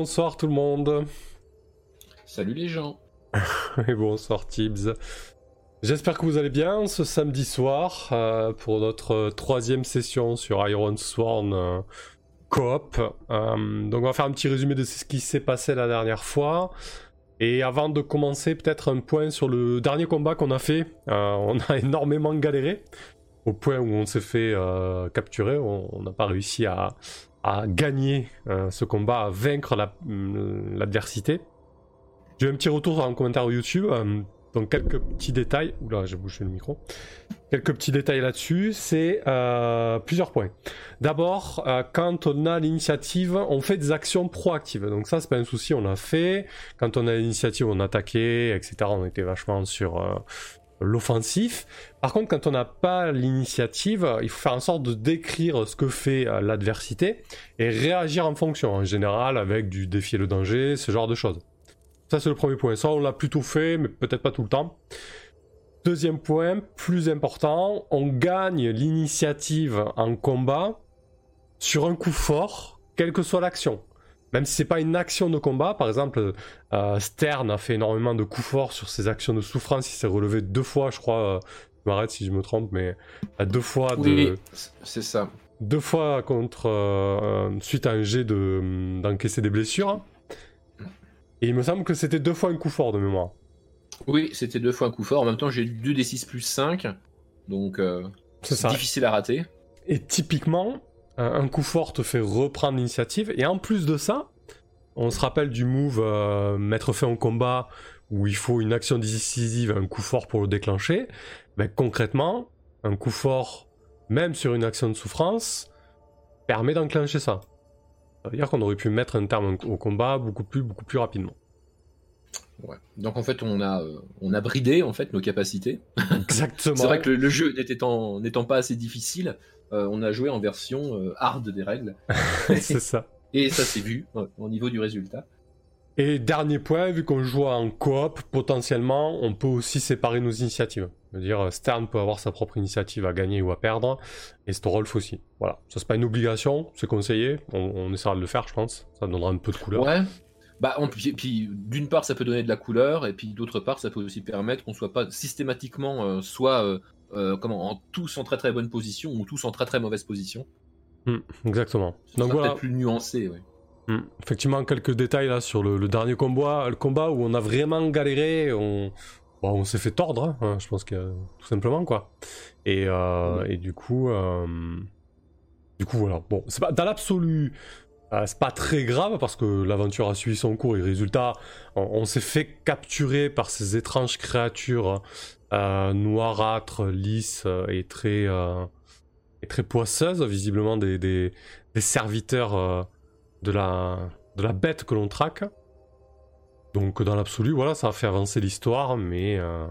Bonsoir tout le monde. Salut les gens. Et bonsoir Tibbs. J'espère que vous allez bien ce samedi soir euh, pour notre troisième session sur Iron Sworn euh, Coop. Euh, donc on va faire un petit résumé de ce qui s'est passé la dernière fois. Et avant de commencer, peut-être un point sur le dernier combat qu'on a fait. on a énormément galéré au point où on s'est fait capturer. On n'a pas réussi à, à gagner ce combat, à vaincre l'adversité. J'ai un petit retour en commentaire YouTube. Donc quelques petits détails. Oula, j'ai bougé le micro. Quelques petits détails là-dessus. C'est euh, plusieurs points. D'abord, euh, quand on a l'initiative, on fait des actions proactives. Donc ça, c'est pas un souci, on l'a fait. Quand on a l'initiative, on attaquait, etc. On était vachement sur euh, l'offensif. Par contre, quand on n'a pas l'initiative, il faut faire en sorte de décrire ce que fait l'adversité et réagir en fonction. En général, avec du défier le danger, ce genre de choses. Ça, c'est le premier point. Ça, on l'a plutôt fait, mais peut-être pas tout le temps. Deuxième point, plus important, on gagne l'initiative en combat sur un coup fort, quelle que soit l'action. Même si c'est pas une action de combat, par exemple, euh, Stern a fait énormément de coups forts sur ses actions de souffrance, il s'est relevé deux fois, je crois, euh, je m'arrête si je me trompe, mais à deux fois de... Oui, c'est ça. Deux fois contre... Euh, suite à un jet d'encaisser des blessures. Et il me semble que c'était deux fois un coup fort de mémoire. Oui, c'était deux fois un coup fort. En même temps, j'ai 2 d 6 plus 5. Donc, c'est difficile à rater. Et typiquement, un coup fort te fait reprendre l'initiative. Et en plus de ça, on se rappelle du move euh, mettre fin au combat où il faut une action décisive, un coup fort pour le déclencher. Mais ben, concrètement, un coup fort, même sur une action de souffrance, permet d'enclencher ça. Ça veut dire qu'on aurait pu mettre un terme au combat beaucoup plus, beaucoup plus rapidement. Ouais. Donc en fait, on a, euh, on a bridé en fait nos capacités. Exactement. c'est vrai que le, jeu n'étant, n'étant pas assez difficile, euh, on a joué en version euh, hard des règles. c'est ça. Et ça s'est vu au niveau du résultat. Et dernier point, vu qu'on joue en coop, potentiellement, on peut aussi séparer nos initiatives. dire Stern peut avoir sa propre initiative à gagner ou à perdre, et Storolf aussi. Voilà, ça c'est pas une obligation, c'est conseillé, on, essaiera de le faire, je pense. Ça donnera un peu de couleur. Ouais. Bah, puis, d'une part, ça peut donner de la couleur, et puis d'autre part, ça peut aussi permettre qu'on soit pas systématiquement euh, soit euh, comment en tous en très très bonne position ou tous en très très mauvaise position. Hmm, exactement. Donc voilà. Plus nuancé, ouais. Hmm. Effectivement, quelques détails là sur le, dernier combat, le combat où on a vraiment galéré, on, on s'est fait tordre, hein, je pense que tout simplement quoi. Et, euh, et du coup, euh, du coup voilà. Bon, c'est pas dans l'absolu, euh, c'est pas très grave parce que l'aventure a suivi son cours et résultat, on, s'est fait capturer par ces étranges créatures noirâtres, lisses et très et très poisseuses, visiblement des, serviteurs de la, bête que l'on traque. Donc dans l'absolu, voilà, ça a fait avancer l'histoire, mais, euh,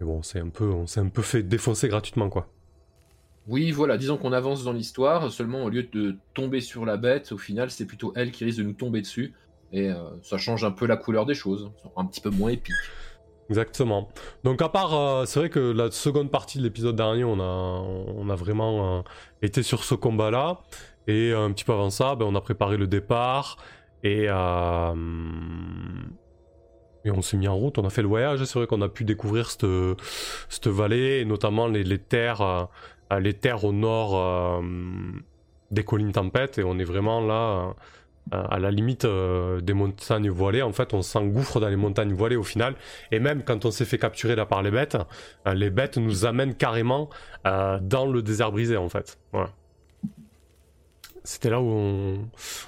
bon, un peu, on s'est un peu fait défoncer gratuitement, quoi. Oui, voilà, disons qu'on avance dans l'histoire, seulement au lieu de tomber sur la bête, au final, c'est plutôt elle qui risque de nous tomber dessus, et euh, ça change un peu la couleur des choses, un petit peu moins épique. Exactement. Donc à part, euh, c'est vrai que la seconde partie de l'épisode dernier, on a, vraiment été sur ce combat-là. Et un petit peu avant ça, ben, on a préparé le départ et, euh, on s'est mis en route, on a fait le voyage. C'est vrai qu'on a pu découvrir cette, cette vallée et notamment les, terres, euh, les terres au nord euh, des collines tempêtes et on est vraiment là à la limite des montagnes voilées. En fait, on s'engouffre dans les montagnes voilées au final. Et même quand on s'est fait capturer là par les bêtes, les bêtes nous amènent carrément dans le désert brisé en fait. Voilà. C'était là où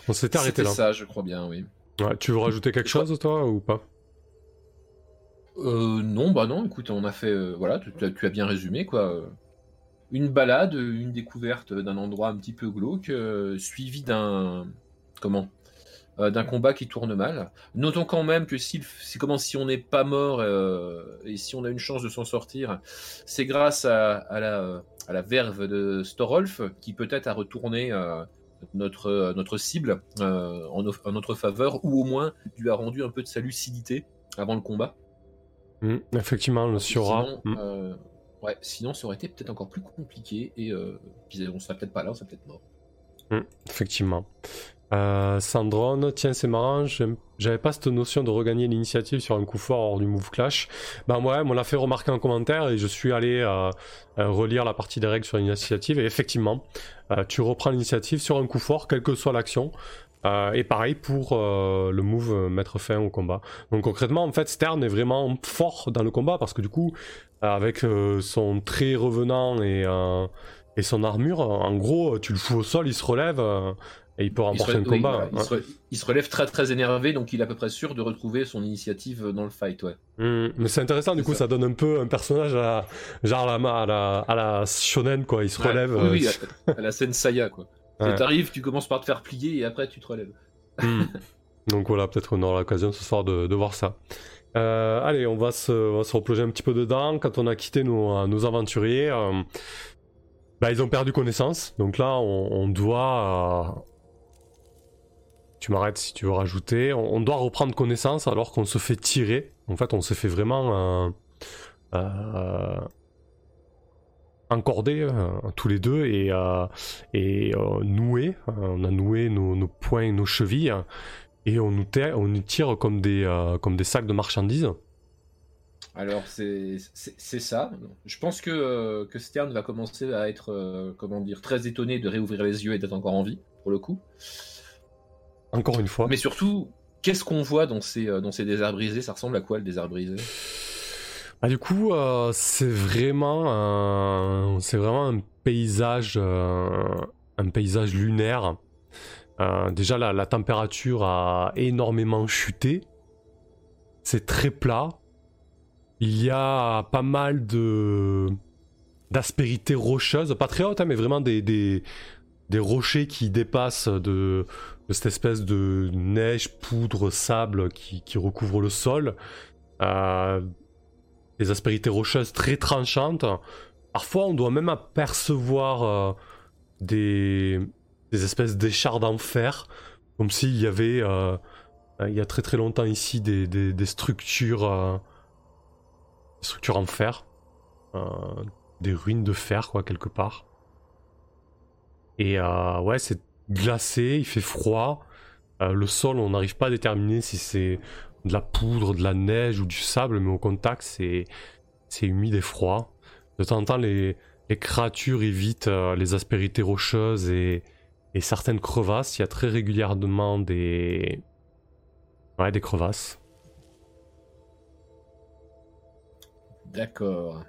on, s'était arrêté là. Ça, je crois bien, oui. tu veux rajouter quelque chose, toi, ou pas? Euh, Non, bah non, écoute, on a fait. Euh, voilà, tu, as bien résumé, quoi. Une balade, une découverte d'un endroit un petit peu glauque, euh, suivi d'un. Comment d'un combat qui tourne mal. Notons quand même que si, c'est comment si on n'est pas mort et si on a une chance de s'en sortir, c'est grâce à, la, à, la, verve de Storolf qui peut-être a retourné notre, euh, notre cible euh, en, notre faveur, ou au moins lui a rendu un peu de sa lucidité avant le combat. Mmh, effectivement, le Siora. Sinon, mmh. Euh, ouais, sinon, ça aurait été peut-être encore plus compliqué et on serait peut-être pas là, on serait peut-être mort. Hmm, effectivement. Euh, Sandrone, tiens, c'est marrant, j'avais pas cette notion de regagner l'initiative sur un coup fort hors du move clash. Ben ouais, on l'a fait remarquer en commentaire et je suis allé euh, euh, relire la partie des règles sur l'initiative et effectivement, tu reprends l'initiative sur un coup fort, quelle que soit l'action. Et pareil pour le move mettre fin au combat. Donc concrètement, en fait, Stern est vraiment fort dans le combat parce que du coup, avec son trait revenant et, et son armure, en gros, tu le fous au sol, il se relève et il peut remporter un combat. il, se relève très très énervé, donc il est à peu près sûr de retrouver son initiative dans le fight, ouais. Hmm, mais c'est intéressant, du coup, ça. donne un peu un personnage à, genre à la, à la, shonen, quoi. Il se relève. Oui, euh, à, la scène Saya, quoi. Ouais. T'arrives, tu commences par te faire plier et après tu te relèves. Hmm. Donc voilà, peut-être qu'on aura l'occasion ce soir de, voir ça. Euh, allez, on va, se, on se replonger un petit peu dedans. Quand on a quitté nos, nos aventuriers, euh, bah, ils ont perdu connaissance. Donc là, on, on doit, tu m'arrêtes si tu veux rajouter. On, doit reprendre connaissance alors qu'on se fait tirer. En fait, on s'est fait vraiment euh, euh, euh, tous les deux et, et nouer. On a noué nos, poings et nos chevilles et on nous, on nous tire comme des, comme des sacs de marchandises. Alors c'est ça. Je pense que, que Stern va commencer à être comment dire très étonné de réouvrir les yeux et d'être encore en vie pour le coup. Encore une fois. Mais surtout, qu'est-ce qu'on voit dans ces, euh, dans ces déserts brisés Ça ressemble à quoi le désert brisé bah, Du coup, euh, c'est vraiment, un, vraiment un paysage, euh, un paysage lunaire. déjà, la, température a énormément chuté. C'est très plat. Il y a pas mal de d'aspérités rocheuses, pas très hautes, hein, mais vraiment des, des, des rochers qui dépassent de, cette espèce de neige, poudre, sable qui, recouvre le sol. Euh, des aspérités rocheuses très tranchantes. Parfois, on doit même apercevoir euh, des, espèces d'échardes en fer, comme s'il y avait, euh, il y a très très longtemps ici, des, structures, des structures en fer, des ruines de fer, quoi, quelque part. Et ouais, c'est glacé, il fait froid. Euh, le sol, on n'arrive pas à déterminer si c'est de la poudre, de la neige ou du sable, mais au contact, c'est, c'est humide et froid. De temps en temps, les, les créatures évitent euh, les aspérités rocheuses et, et, certaines crevasses. Il y a très régulièrement des, ouais, des crevasses. D'accord.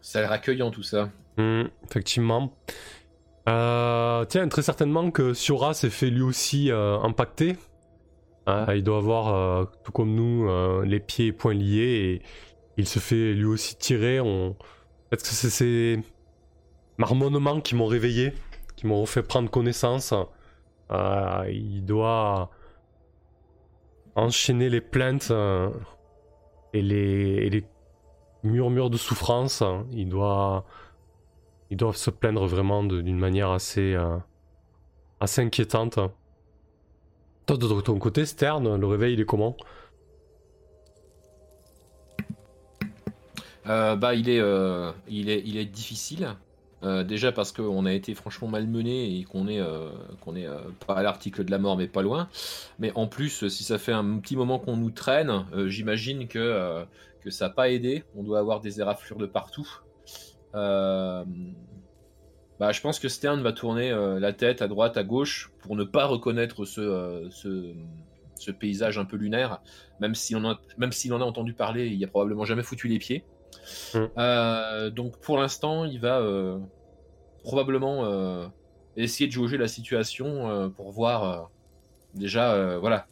Ça a l'air accueillant tout ça. Mmh, effectivement. Euh, tiens, très certainement que Siora s'est fait lui aussi euh, impacter. Euh, il doit avoir, tout comme nous, les pieds et poings liés et il se fait lui aussi tirer. On... Peut-être que c'est ces marmonnements qui m'ont réveillé, qui m'ont fait prendre connaissance. il doit enchaîner les plaintes et les, murmures de souffrance. Il doit se plaindre vraiment d'une manière euh, assez inquiétante. De ton côté, Stern, le réveil, il est comment euh, Bah, il est, euh, il est, il est difficile. déjà parce qu'on a été franchement malmené et qu'on est, qu'on est pas à l'article de la mort, mais pas loin. Mais en plus, si ça fait un petit moment qu'on nous traîne, j'imagine que, que ça n'a pas aidé. On doit avoir des éraflures de partout. Euh, bah, je pense que Stern va tourner euh, la tête à droite, à gauche, pour ne pas reconnaître ce, euh, ce, paysage un peu lunaire, même s'il en, a, même en a entendu parler, il a probablement jamais foutu les pieds. Mm. donc pour l'instant, il va probablement essayer de jauger la situation pour voir déjà voilà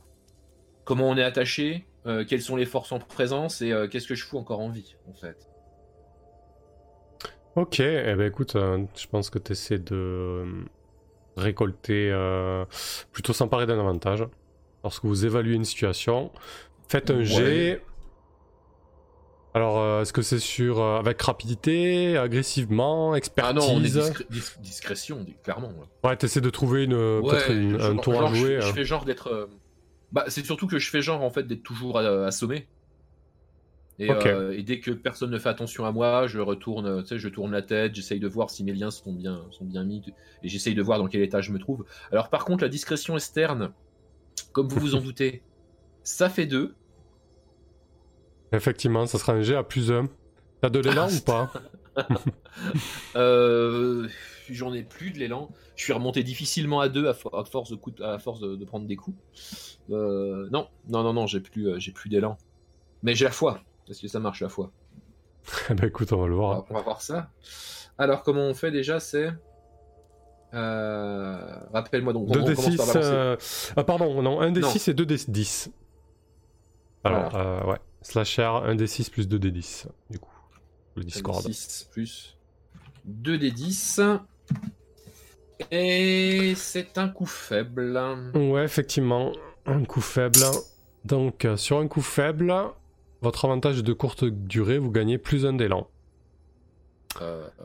comment on est attaché, quelles sont les forces en présence et qu'est-ce que je fous encore en vie en fait. Ok, eh ben écoute, euh, je pense que tu essaies de euh, récolter, euh, plutôt s'emparer d'un avantage. Lorsque vous évaluez une situation, faites un jet. Alors, est-ce que c'est sur avec rapidité, agressivement, expertise Ah non, on est discrétion, clairement. Ouais, tu essaies de trouver une, un tour à jouer. Je, fais genre d'être. Bah, c'est surtout que je fais genre en fait d'être toujours assommé. Et, euh, et dès que personne ne fait attention à moi, je retourne, tu sais, je tourne la tête, j'essaye de voir si mes liens sont bien, sont bien mis, et j'essaye de voir dans quel état je me trouve. Alors par contre, la discrétion externe, comme vous vous en doutez, ça fait deux. Effectivement, ça sera un G à plus 1. T'as de l'élan Ah, ou pas Euh, J'en ai plus de l'élan. Je suis remonté difficilement à deux à, fo- à force de coups, à force de, de prendre des coups. Euh, non, non, non, non, j'ai plus, j'ai plus d'élan. Mais j'ai la foi. Est-ce que ça marche la foi ben écoute, on va le voir. on va voir ça. Alors, comment on fait déjà C'est. Euh, Rappelle-moi donc. on 2d6. commence par balancer. euh, Ah, pardon, non, 1d6 Non. et 2d10. Alors, euh, ouais. Slasher, 1d6 plus 2d10, du coup. Le Discord. 6 plus 2 des 10. Et c'est un coup faible. Ouais, effectivement, un coup faible. Donc, euh, sur un coup faible, votre avantage est de courte durée, vous gagnez plus un d'élan. Euh, euh,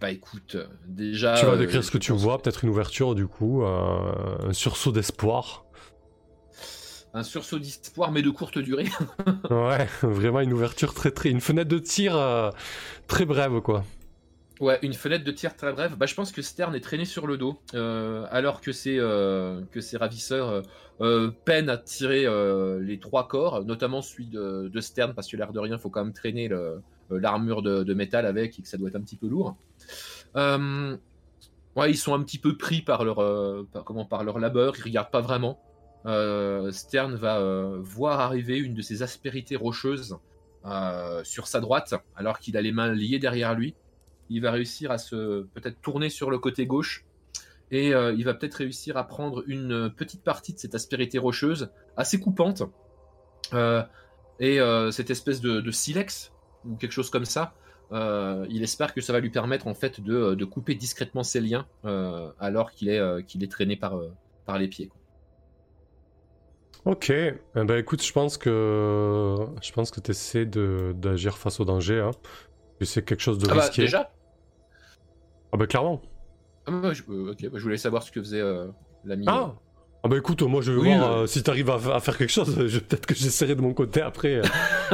bah écoute, déjà. tu vas euh, décrire ce que tu vois, peut-être une ouverture, du coup, un sursaut d'espoir. Un sursaut d'espoir, mais de courte durée. Ouais, vraiment une ouverture très très. Une fenêtre de tir très brève, quoi. Ouais, une fenêtre de tir très brève. Bah, je pense que Stern est traîné sur le dos, euh, alors que ses, euh, que ses ravisseurs euh, peinent à tirer les trois corps, notamment celui de, Stern, parce que l'air de rien, faut quand même traîner l'armure de, métal avec et que ça doit être un petit peu lourd. Ouais, ils sont un petit peu pris par leur, comment, par leur labeur, ils regardent pas vraiment. Stern va voir arriver une de ces aspérités rocheuses sur sa droite, alors qu'il a les mains liées derrière lui il va réussir à se peut-être tourner sur le côté gauche et euh, il va peut-être réussir à prendre une petite partie de cette aspérité rocheuse assez coupante Euh, et euh, cette espèce de, de silex ou quelque chose comme ça. il espère que ça va lui permettre en fait de, de couper discrètement ses liens alors qu'il est, qu'il est traîné par, par les pieds. quoi. Ok, eh ben écoute, je pense que je pense que t'essaies de d'agir face au danger. Hein. C'est quelque chose de Ah bah, risqué. déjà Ah bah clairement. Ah bah, je, euh, ok, bah, je voulais savoir ce que faisait euh, l'ami. Ah Ah bah écoute, moi je vais Oui, voir euh. si t'arrives à, à faire quelque chose. Je- Peut-être que j'essaierai de mon côté après. euh.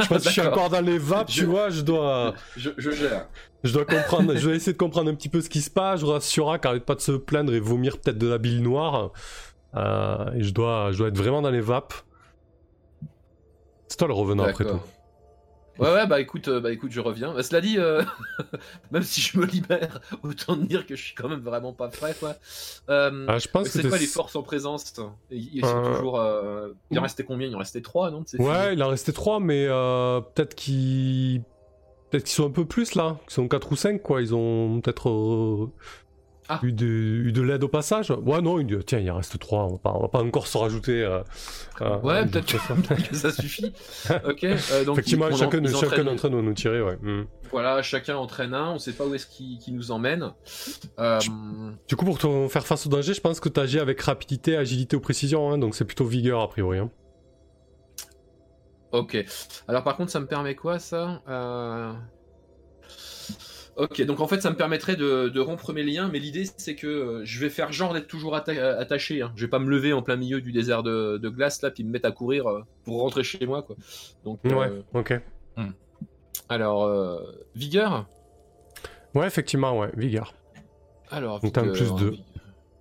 Je pense que je suis D'accord. encore dans les vapes, tu Je- vois. Je dois, je, je gère. je dois comprendre. je vais essayer de comprendre un petit peu ce qui se passe. Je rassure car arrête pas de se plaindre et vomir peut-être de la bile noire. Euh, et je dois, je dois être vraiment dans les vapes. C'est toi le revenant après tout. D'accord. Ouais, ouais, bah écoute, euh, bah écoute, je reviens. Bah, cela dit, euh, même si je me libère, autant dire que je suis quand même vraiment pas prêt, quoi. Euh, Ah, je pense que c'est quoi les forces en présence? Ils sont Euh, toujours. Il en restait combien? Il en restait trois, non Ouais, il en restait 3, mais peut-être qu'ils. Peut-être qu'ils sont un peu plus là. Ils sont 4 ou 5, quoi. Ils ont peut-être Ah. eu de, eu de l'aide au passage. Ouais, non, il- tiens, il en reste 3. On va pas, on va pas encore se rajouter. euh, Ouais, peut-être que, que ça suffit. Ok. euh, donc Effectivement, ils- chacun, ils chacun entraînent- d'entre nous tirer, ouais. Hmm. Voilà, chacun entraîne un. On sait pas où est-ce qu'il nous emmène. Euh, Du coup, pour te faire face au danger, je pense que tu agis avec rapidité, agilité ou précision. hein, donc c'est plutôt vigueur, a priori. hein. Ok. Alors par contre, ça me permet quoi ça? Ok, donc en fait, ça me permettrait de, de rompre mes liens, mais l'idée c'est que euh, je vais faire genre d'être toujours atta- attaché. Hein. Je vais pas me lever en plein milieu du désert de, de glace là, puis me mettre à courir euh, pour rentrer chez moi, quoi. Donc, euh, Ouais, ok. alors euh, vigueur. Ouais, effectivement, ouais, vigueur. Alors Donc, vigueur, plus deux. vi-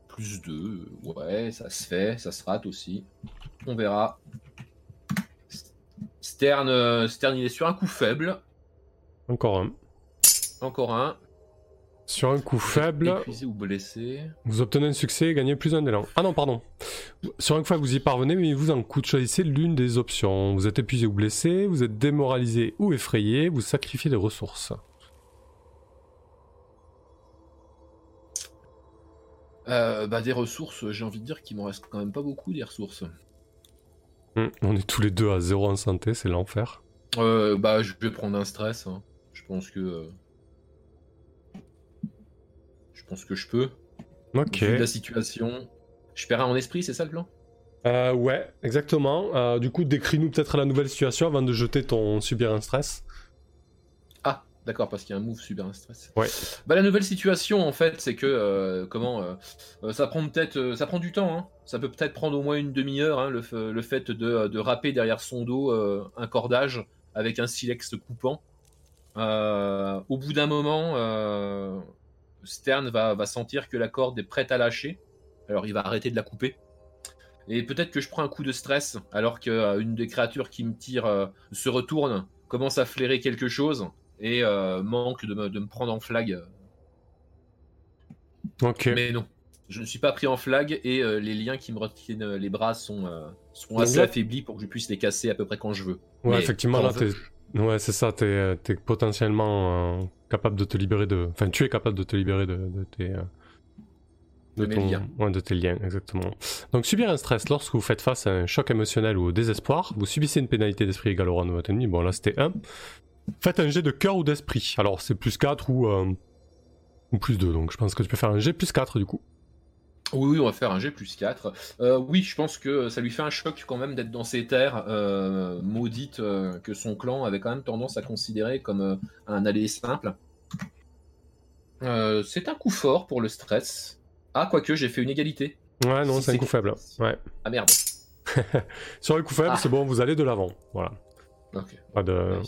Plus 2, ouais, ça se fait, ça se rate aussi. On verra. Stern, euh, Stern, il est sur un coup faible. Encore un. Encore un. Sur un coup faible, Épuisé ou blessé. vous obtenez un succès et gagnez plus un d'élan. Ah non, pardon. Sur un coup, vous y parvenez, mais il vous en coûte. Choisissez l'une des options. Vous êtes épuisé ou blessé, vous êtes démoralisé ou effrayé, vous sacrifiez des ressources. Euh, bah des ressources, j'ai envie de dire qu'il m'en reste quand même pas beaucoup des ressources. Hmm, On est tous les deux à zéro en santé, c'est l'enfer. Euh, bah je vais prendre un stress. hein. Je pense que euh, je pense que je peux. Ok. Vu la situation. Je perds un en esprit, c'est ça le plan? Euh, ouais, exactement. Euh, du coup, décris-nous peut-être la nouvelle situation avant de jeter ton subir un stress. Ah, d'accord, parce qu'il y a un move super un stress. Ouais. Bah la nouvelle situation en fait, c'est que euh, comment ça prend peut-être ça prend du temps. Hein. Ça peut peut-être prendre au moins une demi-heure hein, le, fait de, de râper derrière son dos un cordage avec un silex coupant. au bout d'un moment, Stern va, va sentir que la corde est prête à lâcher. Alors il va arrêter de la couper. Et peut-être que je prends un coup de stress alors qu'une des créatures qui me tire se retourne, commence à flairer quelque chose et manque de me, prendre en flag. Ok. Mais non, je ne suis pas pris en flag et les liens qui me retiennent les bras sont, sont assez affaiblis pour que je puisse les casser à peu près quand je veux. Ouais, effectivement, là, Ouais, c'est ça, t'es es potentiellement capable de te libérer de. Enfin, tu es capable de te libérer de, de tes. De, de, liens. Ouais, de tes liens, exactement. Donc, subir un stress lorsque vous faites face à un choc émotionnel ou au désespoir, vous subissez une pénalité d'esprit égale au rang de votre ennemi. Bon, là, c'était 1. Faites un jet de cœur ou d'esprit. Alors, c'est plus 4 ou, euh, ou plus 2. Donc, je pense que tu peux faire un jet plus 4 du coup. Oui, oui, on va faire un G plus 4. Euh, oui, je pense que ça lui fait un choc quand même d'être dans ces terres euh, maudites que son clan avait quand même tendance à considérer comme un aller simple. C'est un coup fort pour le stress. Ah, quoique, j'ai fait une égalité. Ouais, non, c'est un coup faible. Ouais. Ah merde. Sur le coup faible, ah. c'est bon, vous allez de l'avant. Voilà. Ok. Pas de.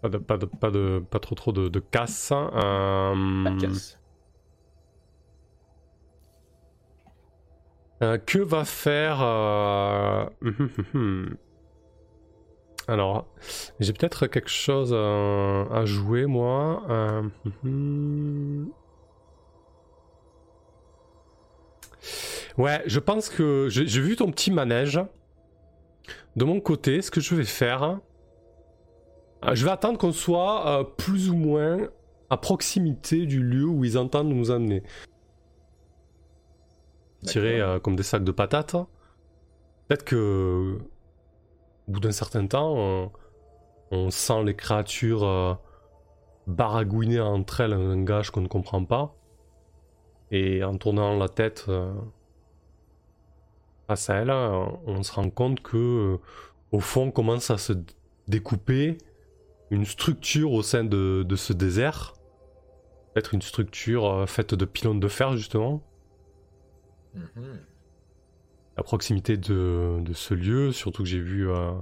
Pas, de, pas, de, pas, de, pas trop trop de, de casse. Euh... Pas de casse. Euh, que va faire. Euh... Alors, j'ai peut-être quelque chose à, jouer, moi. Euh... Ouais, je pense que j'ai vu ton petit manège. De mon côté, ce que je vais faire, euh, je vais attendre qu'on soit euh, plus ou moins à proximité du lieu où ils entendent nous amener. Tirer euh, comme des sacs de patates. Peut-être que, au bout d'un certain temps, on, sent les créatures baragouiner entre elles un langage qu'on ne comprend pas. Et en tournant la tête face à elle, on se rend compte que, au fond, commence à se découper une structure au sein de, ce désert. Peut-être une structure euh, faite de pylônes de fer, justement. Mhm. À proximité de, ce lieu, surtout que j'ai vu euh,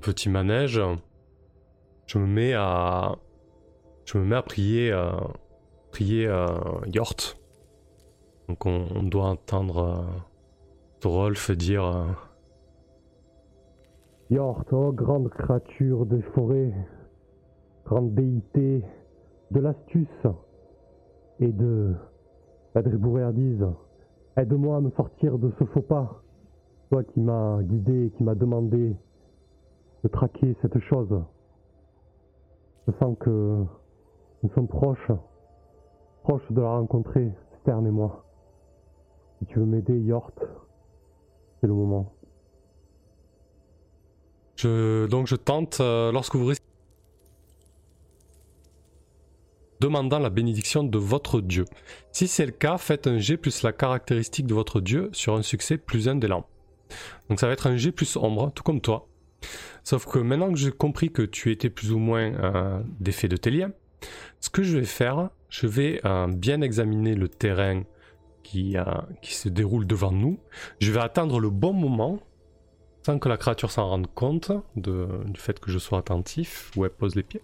petit manège, je me mets à. Je me mets à prier. Euh, prier Yort. Donc on, doit entendre Rolf dire Yort, oh grande créature des forêts, grande déité de l'astuce et de la dribouréardise, aide-moi à me sortir de ce faux pas, toi qui m'as guidé, qui m'as demandé de traquer cette chose. Je sens que nous sommes proches, proches de la rencontrer, Stern et moi. Si tu veux m'aider, Yort, c'est le moment. Je, donc je tente, euh, lorsque vous demandant la bénédiction de votre dieu. Si c'est le cas, faites un G plus la caractéristique de votre dieu sur un succès plus un d'élan. Donc ça va être un G plus ombre, tout comme toi. Sauf que maintenant que j'ai compris que tu étais plus ou moins euh, de tes liens, ce que je vais faire, je vais euh, bien examiner le terrain qui, qui se déroule devant nous. Je vais attendre le bon moment sans que la créature s'en rende compte du fait que je sois attentif, où elle pose les pieds.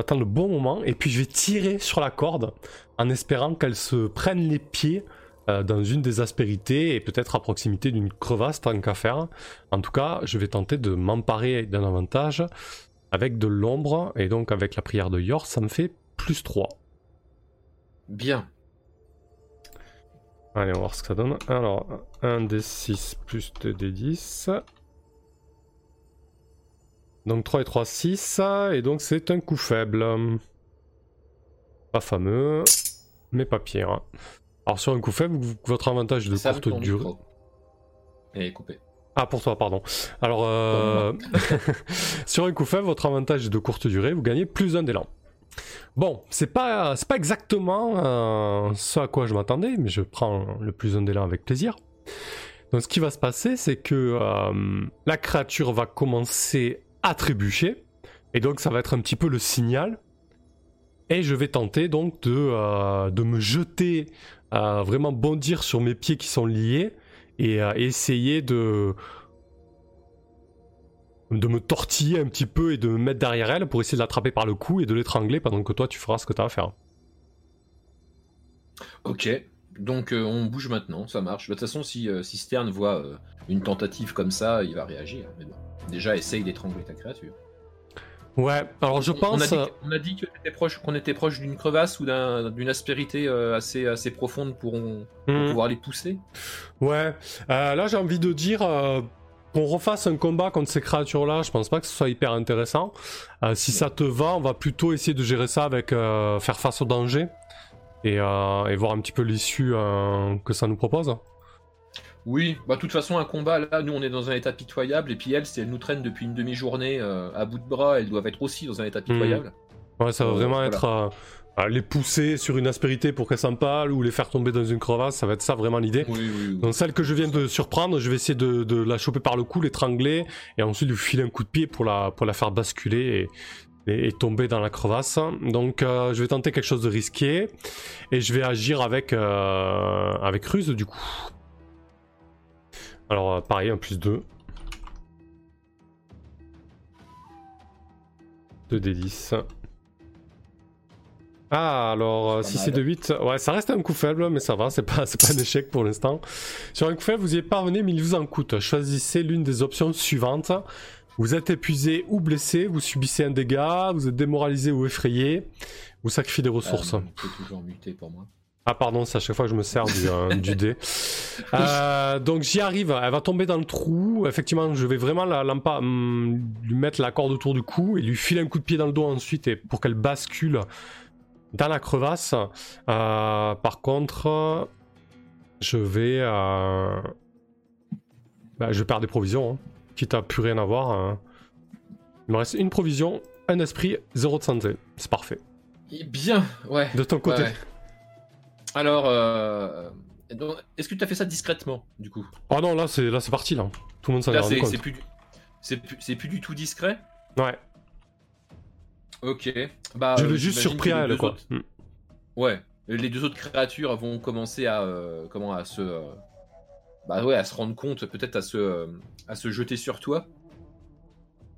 J'attends le bon moment et puis je vais tirer sur la corde en espérant qu'elle se prenne les pieds euh, dans une des aspérités et peut-être à proximité d'une crevasse tant qu'à faire. En tout cas, je vais tenter de m'emparer d'un avantage avec de l'ombre et donc avec la prière de Yor, ça me fait plus 3. Bien. Allez, on va voir ce que ça donne. Alors, 1 d 6 plus 2 d 10. Donc 3 et 3, 6. Et donc c'est un coup faible. Pas fameux, mais pas pire. Alors sur un coup faible, votre avantage de courte durée... est coupé. Ah, pour toi, pardon. Alors, euh... sur un coup faible, votre avantage de courte durée, vous gagnez plus un d'élan. Bon, c'est pas, pas exactement euh, ce à quoi je m'attendais, mais je prends le plus un d'élan avec plaisir. Donc ce qui va se passer, c'est que euh, la créature va commencer à trébucher, et donc ça va être un petit peu le signal. Et je vais tenter donc de, euh, de me jeter, vraiment bondir sur mes pieds qui sont liés, et essayer de, de me tortiller un petit peu et de me mettre derrière elle pour essayer de l'attraper par le cou et de l'étrangler pendant que toi tu feras ce que tu as à faire. Ok, donc euh, on bouge maintenant, ça marche. De toute façon, si, euh, si Stern voit euh, une tentative comme ça, il va réagir. Mais bon, déjà, essaye d'étrangler ta créature. Ouais, alors je On- pense. On a dit, était proche- qu'on était proche d'une crevasse ou d'un- d'une aspérité euh, assez, assez profonde pour, on- pour Hmm. pouvoir les pousser. Ouais, là j'ai envie de dire qu'on refasse un combat contre ces créatures-là. Je pense pas que ce soit hyper intéressant. Euh, si ça te va, on va plutôt essayer de gérer ça avec euh, faire face au danger et, euh, et voir un petit peu l'issue euh, que ça nous propose. Oui, bah de toute façon, un combat, là, nous on est dans un état pitoyable, et puis elles, si elles nous traînent depuis une demi-journée euh, à bout de bras, elles doivent être aussi dans un état pitoyable. Ouais, ça va vraiment voilà. être les pousser sur une aspérité pour qu'elles s'empalent ou les faire tomber dans une crevasse. Ça va être ça vraiment l'idée. Oui, oui, oui. Donc celle que je viens de surprendre, je vais essayer de, de la choper par le cou, l'étrangler et ensuite lui filer un coup de pied pour la, pour la faire basculer et, tomber dans la crevasse. Donc euh, je vais tenter quelque chose de risqué et je vais agir avec, euh, avec ruse du coup. Alors euh, pareil, un plus 2. 2 d 10. Ah, alors Pas 6 mal. et 2, 8. Ouais, ça reste un coup faible, mais ça va, c'est pas, c'est pas un échec pour l'instant. Sur un coup faible, vous y parvenu, mais il vous en coûte. Choisissez l'une des options suivantes. Vous êtes épuisé ou blessé, vous subissez un dégât, vous êtes démoralisé ou effrayé, vous sacrifiez des ressources. Euh, c'est toujours muté pour moi. Ah pardon, c'est à chaque fois que je me sers du, euh, du dé. Euh, donc j'y arrive, elle va tomber dans le trou. Effectivement, je vais vraiment la, l'empa- hum, lui mettre la corde autour du cou et lui filer un coup de pied dans le dos ensuite et pour qu'elle bascule dans la crevasse. Euh, par contre, je vais... bah, je vais perdre des provisions, hein, quitte à plus rien avoir. hein. Il me reste une provision, un esprit, zéro de santé. C'est parfait. Eh bien, ouais. De ton côté. ouais. Alors, euh, est-ce que tu as fait ça discrètement, du coup? Oh non, là c'est là c'est parti là. Tout le monde s'en est rendu c'est compte. c'est plus, du- c'est plus, c'est plus du tout discret? Ouais. Ok. Bah, je euh, l'ai juste j'imagine surpris à elle quoi. autres- Mm. Ouais. Les deux autres créatures vont commencer à euh, comment à se euh, bah ouais à se rendre compte peut-être à se euh, à se jeter sur toi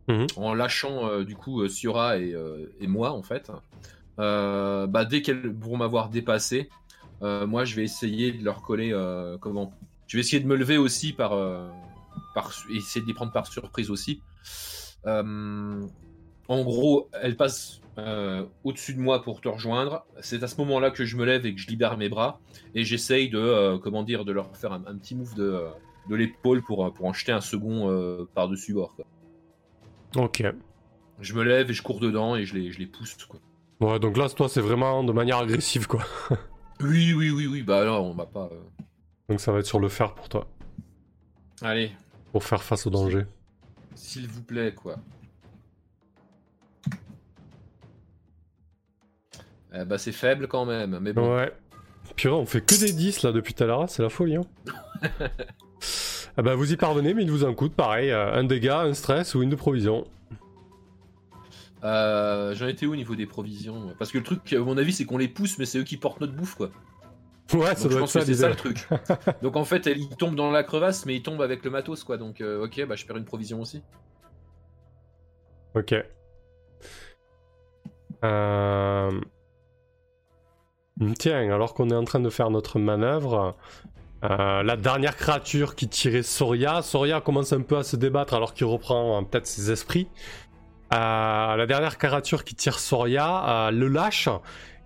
Mhm. en lâchant euh, du coup euh, Siora et, et moi en fait. Bah dès qu'elles vont m'avoir dépassé, moi je vais essayer de leur coller comment? Je vais essayer de me lever aussi par euh, par essayer de les prendre par surprise aussi. Euh, en gros, elle passe euh, au-dessus de moi pour te rejoindre. C'est à ce moment-là que je me lève et que je libère mes bras et j'essaye de, euh, comment dire, de leur faire un, un petit move de, euh, de l'épaule pour, pour en jeter un second euh, par-dessus bord. quoi. Ok. Je me lève et je cours dedans et je les, je les pousse. Quoi. Ouais, donc là toi c'est vraiment de manière agressive quoi. Oui, oui, oui, oui. Bah là, on va pas. Donc ça va être sur le fer pour toi. Allez, Pour faire face au danger. s'il vous plaît, quoi. Eh bah c'est faible quand même, mais bon. Ouais. Purée, on fait que des 10 là depuis tout à l'heure, c'est la folie hein. ah bah vous y parvenez mais il vous en coûte pareil, euh, un dégât, un stress ou une de provision. Euh, J'en étais où au niveau des provisions Parce que le truc, à mon avis, c'est qu'on les pousse, mais c'est eux qui portent notre bouffe, quoi. Ouais, ça Donc je doit être pense ça que c'est ça le truc. Donc en fait, elle, il tombe dans la crevasse, mais il tombe avec le matos, quoi. Donc euh, ok, bah je perds une provision aussi. Ok. Euh... Tiens, alors qu'on est en train de faire notre manœuvre, euh, la dernière créature qui tirait Soria, Soria commence un peu à se débattre alors qu'il reprend euh, peut-être ses esprits. Euh, la dernière créature qui tire Soria le lâche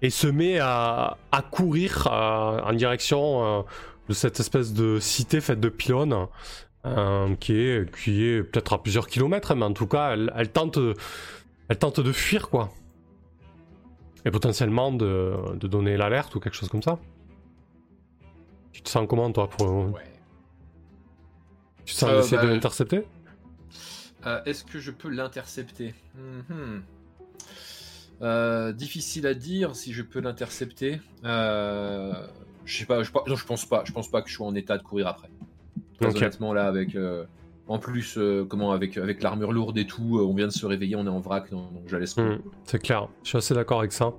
et se met à, courir en direction de cette espèce de cité faite de pylônes qui est, peut-être à plusieurs kilomètres, mais en tout cas, elle tente de fuir, quoi. Et potentiellement de, de donner l'alerte ou quelque chose comme ça. Tu te sens comment, toi pour... Ouais. Tu te sens Euh, essayer bah, de l'intercepter Euh, Est-ce que je peux l'intercepter? Mhm. Euh, Difficile à dire si je peux l'intercepter. Je sais pas, je, non, je pense pas. Je pense pas que je sois en état de courir après. Très Ok. honnêtement, là, avec. En plus, euh, comment, avec, l'armure lourde et tout, euh, on vient de se réveiller, on est en vrac, donc laisse. Hmm, c'est clair, je suis assez d'accord avec ça.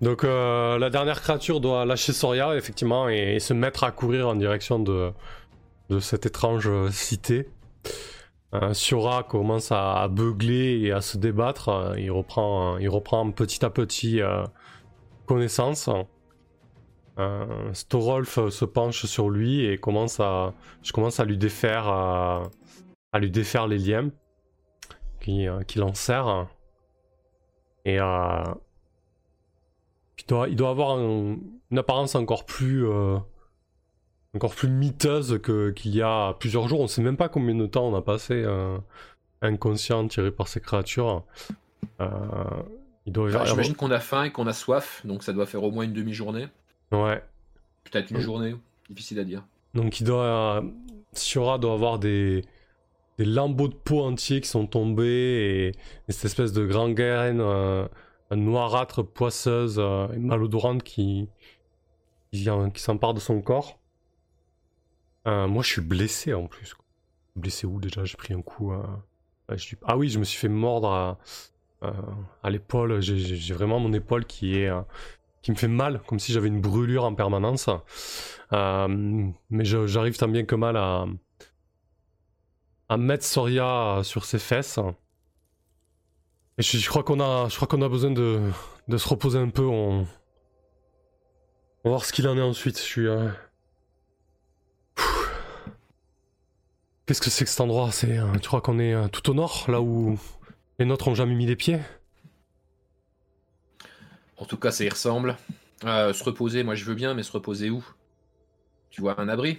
Donc euh, la dernière créature doit lâcher Soria effectivement et, se mettre à courir en direction de, cette étrange cité. euh, commence à, beugler et à se débattre. il, reprend, il reprend petit à petit connaissance. Storolf se penche sur lui et commence à, je commence à lui défaire, à lui défaire les liens qui, qui l'enserrent. Et il doit, il doit avoir une apparence encore plus, euh, encore plus miteuse qu'il y a plusieurs jours. On sait même pas combien de temps on a passé euh, inconscient tiré par ces créatures. Euh, il doit J'imagine qu'on a faim et qu'on a soif, donc ça doit faire au moins une demi-journée. Ouais. Peut-être une journée, difficile à dire. Donc il doit, Siora doit avoir des, des lambeaux de peau entiers qui sont tombés et, cette espèce de grand graine noirâtre, poisseuse euh, et malodorante qui, qui, qui s'empare de son corps. Euh, moi, je suis blessé en plus. Blessé où déjà? J'ai pris un coup. Ah oui, je me suis fait mordre à, à l'épaule. J'ai vraiment mon épaule qui est qui me fait mal, comme si j'avais une brûlure en permanence. Euh, mais j'arrive tant bien que mal à, à mettre Soria sur ses fesses je, crois qu'on a, a besoin de, de se reposer un peu. On, va voir ce qu'il en est ensuite. Je suis. Euh, Qu'est-ce que c'est que cet endroit? Euh, tu crois qu'on est tout au nord, là où les nôtres ont jamais mis les pieds? En tout cas, ça y ressemble. se reposer, moi je veux bien, mais se reposer où? Tu vois un abri?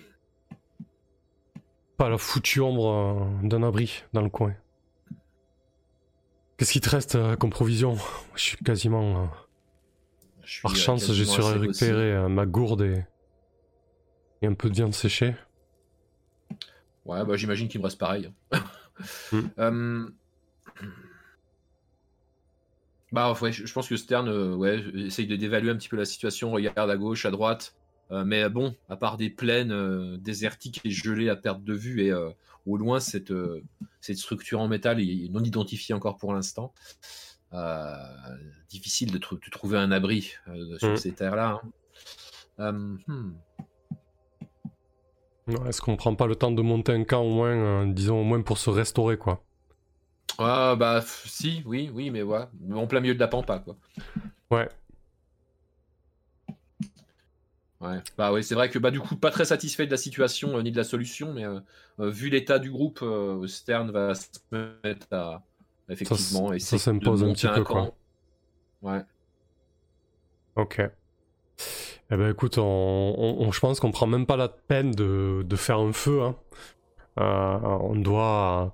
Pas la foutue ombre d'un abri dans le coin. Qu'est-ce qui te reste euh, comme provision? Je suis quasiment. Euh, par euh, chance, j'ai su récupérer ma gourde et... et un peu de viande séchée. Ouais, bah j'imagine qu'il me reste pareil. Hmm. Bah ouais, je pense que Stern ouais, essaye de dévaluer un petit peu la situation, regarde à gauche, à droite. mais bon, à part des plaines désertiques et gelées à perte de vue et au loin cette, euh, cette structure en métal est non identifiée encore pour l'instant. Euh, difficile de, trouver un abri euh, sur mm. ces terres-là. Hein. Hmm. Est-ce qu'on prend pas le temps de monter un camp au moins, disons au moins pour se restaurer quoi? Ah bah si, oui, oui, mais ouais, en plein milieu de la pampa quoi. Ouais. Ouais. Bah oui, c'est vrai que bah du coup pas très satisfait de la situation euh, ni de la solution, mais euh, euh, vu l'état du groupe, Stern va se mettre à effectivement ça, ça s'impose un petit peu quoi. Ouais. Ok. Eh ben écoute, on, je pense qu'on prend même pas la peine de, de faire un feu. Hein. on doit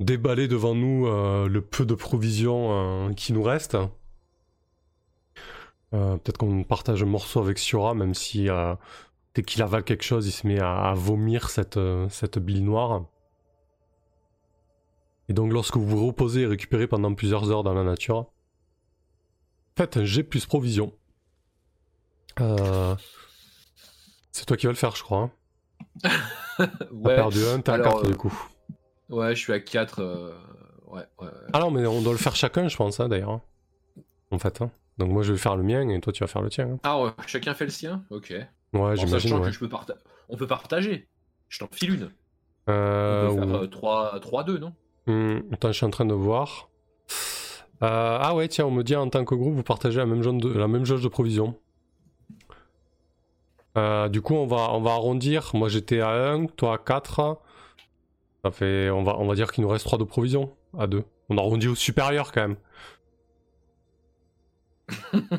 déballer devant nous le peu de provisions qui nous reste. Euh, peut-être qu'on partage un morceau avec Siora, même si euh, dès qu'il avale quelque chose, il se met à, vomir cette, euh, cette bile noire. Et donc lorsque vous vous reposez et récupérez pendant plusieurs heures dans la nature, faites un G plus provision. C'est toi qui vas le faire, je crois. Hein. ouais. T'as perdu un, t'es à 4 du coup. Ouais, je suis à 4. Ouais, Ah non, mais on doit le faire chacun, je pense, hein, d'ailleurs. Hein. En fait. Hein. Donc moi je vais faire le mien et toi tu vas faire le tien. Hein. Ah ouais, chacun fait le sien Ok. Ouais, j'imagine. Ouais. je peux On peut partager. Je t'en file une. Euh, on peut faire 3, 3 2 non? hmm, Attends, je suis en train de voir. Euh, ah ouais, tiens, on me dit en tant que groupe, vous partagez la même jauge de, la même jauge de provision. Euh, du coup, on va, on va arrondir. Moi j'étais à 1, toi à 4. Ça fait, on va, on va dire qu'il nous reste 3 de provision à 2. On arrondit au supérieur quand même.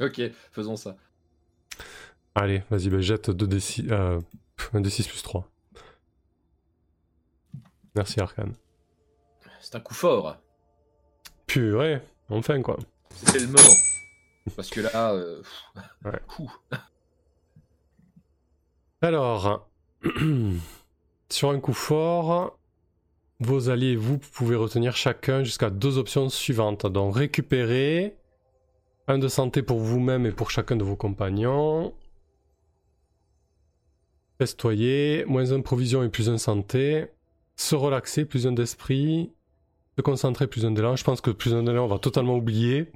ok, faisons ça. Allez, vas-y, bah, jette 2d6, euh, 1d6 plus 3. Merci Arkane. C'est un coup fort. Purée, enfin quoi. C'est le moment. Parce que là, euh, ouais. coup. Alors, sur un coup fort, vos alliés vous pouvez retenir chacun jusqu'à deux options suivantes. Donc récupérer, un de santé pour vous-même et pour chacun de vos compagnons. Festoyer, moins un provision et plus un santé. Se relaxer, plus un d'esprit. Se concentrer, plus un d'élan. Je pense que plus un d'élan, on va totalement oublier.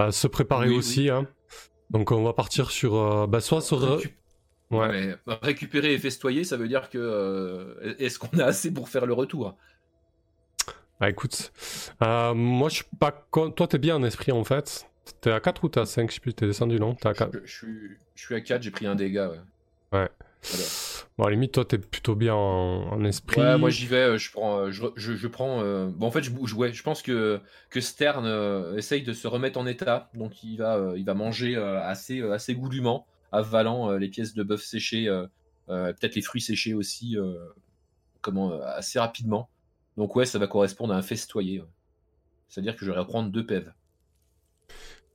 Euh, se préparer aussi. Hein. Donc on va partir sur... Euh, bah, soit se... Ouais. récupérer et festoyer, ça veut dire que... Euh, est-ce qu'on a assez pour faire le retour? Bah écoute, euh, moi je suis pas con... Toi t'es bien en esprit en fait. T'es à 4 ou t'es à 5 Je sais plus, t'es descendu non? T'es à 4 Je, je suis, je suis à 4, j'ai pris un dégât, ouais. Bon, à la limite, toi t'es plutôt bien en, en esprit. Ouais, moi j'y vais, euh, je prends, je, je, je prends. euh, Bon, en fait, je bouge. Ouais, je pense que que Stern euh, essaye de se remettre en état, donc il va, euh, il va manger assez, assez goulûment, avalant euh, les pièces de bœuf séchées, euh, euh, peut-être les fruits séchés aussi, comment, assez rapidement. Donc ouais, ça va correspondre à un festoyer. ouais. C'est-à-dire que je vais reprendre deux pèves.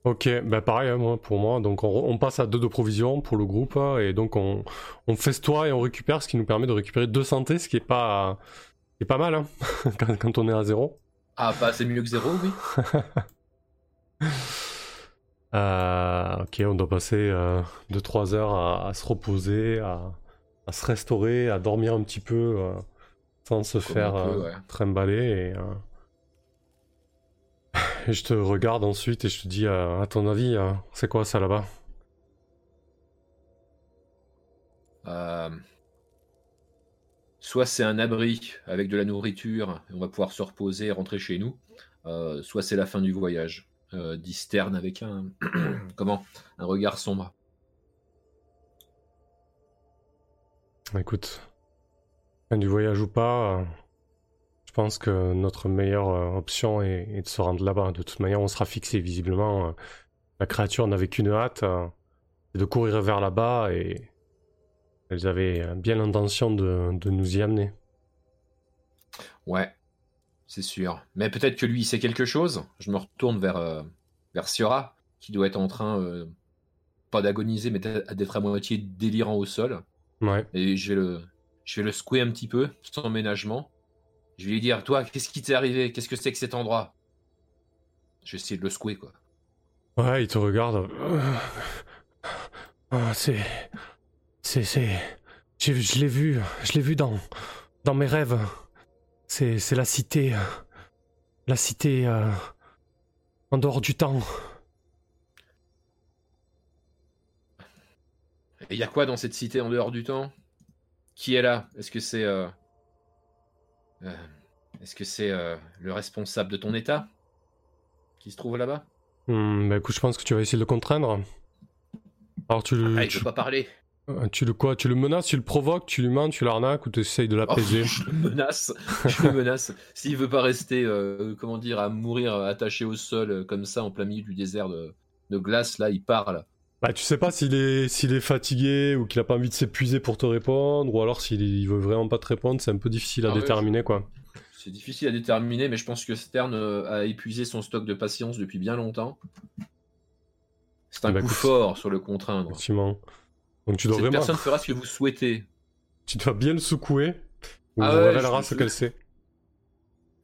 Ok, bah pareil hein, pour moi. Donc on, on passe à 2 de provision pour le groupe hein, et donc on, on festoie et on récupère, ce qui nous permet de récupérer 2 santé, ce qui est pas, est pas mal hein, quand, quand on est à 0. Ah, pas c'est mieux que zéro, oui. Euh, ok, on doit passer 2-3 heures à, à se reposer, à, à se restaurer, à dormir un petit peu euh, sans se Comme faire peut, euh, ouais. trimballer. Et, euh, et je te regarde ensuite et je te dis, euh, à ton avis, euh, c'est quoi ça là-bas? Euh, Soit c'est un abri avec de la nourriture, et on va pouvoir se reposer et rentrer chez nous. Euh, soit c'est la fin du voyage. Euh, dit Stern avec un comment un regard sombre. Écoute, fin du voyage ou pas, euh, je pense que notre meilleure euh, option est, est de se rendre là-bas. De toute manière, on sera fixé visiblement. euh, la créature n'avait qu'une hâte, c'est de courir vers là-bas et elles avaient bien l'intention de, de nous y amener. Ouais, c'est sûr. Mais peut-être que lui il sait quelque chose. Je me retourne vers euh, vers Siora qui doit être en train euh, pas d'agoniser mais d'être à moitié délirant au sol. Ouais. Et je vais le, je vais le secouer un petit peu, sans ménagement. Je vais lui dire, toi, qu'est-ce qui t'est arrivé? Qu'est-ce que c'est que cet endroit? Je vais essayer de le secouer, quoi. Ouais, il te regarde. Ah, c'est. C'est. C'est. j'ai- Je l'ai vu. Je l'ai vu dans. Dans mes rêves. C'est. C'est la cité. euh, La cité. euh, En dehors du temps. Et il y a quoi dans cette cité en dehors du temps? Qui est là? Est-ce que c'est... euh, euh, Est-ce que c'est le responsable de ton état Qui se trouve là-bas? Hmm, bah écoute, je pense que tu vas essayer de le contraindre. Alors tu. Ah, il tu, veut pas parler. Euh, tu le quoi Tu le menaces, tu le provoques, tu lui mens, tu l'arnaques ou tu essayes de Oh, l'apaiser je le menace. Je le menace. S'il veut pas rester, euh, comment dire, à mourir euh, attaché au sol euh, comme ça en plein milieu du désert de, de glace, là, il parle. Bah, tu sais pas s'il est, s'il est fatigué ou qu'il a pas envie de s'épuiser pour te répondre, ou alors s'il il veut vraiment pas te répondre, c'est un peu difficile à Ah déterminer quoi. C'est difficile à déterminer, mais je pense que Stern euh, a épuisé son stock de patience depuis bien longtemps. C'est un Eh ben, coup écoute. fort sur le contraindre. Effectivement. Donc tu dois Cette vraiment. personne fera ce que vous souhaitez. Tu dois bien le secouer. Ou Ah ouais, révélera ce qu'elle sait.